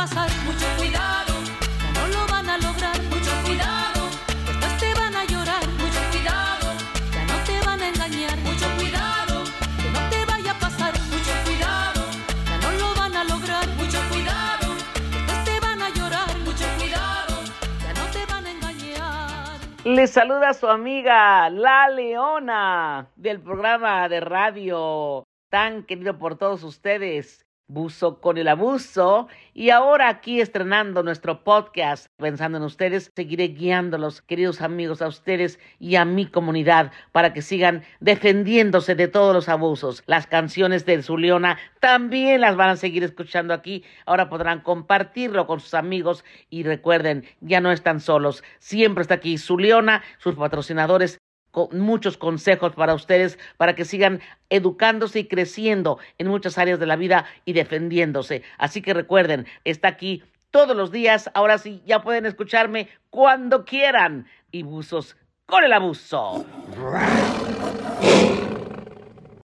pasar, mucho cuidado, ya no lo van a lograr, mucho cuidado, después te van a llorar, mucho cuidado, ya no te van a engañar, mucho cuidado, que no te vaya a pasar, mucho cuidado, ya no lo van a lograr, mucho cuidado, después te van a llorar, mucho cuidado, ya no te van a engañar. Les saluda su amiga La Leona del programa de radio tan querido por todos ustedes, Buzo con el Abuso. Y ahora aquí estrenando nuestro podcast, pensando en ustedes, seguiré guiándolos, queridos amigos, a ustedes y a mi comunidad para que sigan defendiéndose de todos los abusos. Las canciones de Zuliona también las van a seguir escuchando aquí. Ahora podrán compartirlo con sus amigos y recuerden, ya no están solos. Siempre está aquí Zuliona, sus patrocinadores muchos consejos para ustedes para que sigan educándose y creciendo en muchas áreas de la vida y defendiéndose. Así que recuerden, está aquí todos los días. Ahora sí, ya pueden escucharme cuando quieran. Y buzos con el abuso.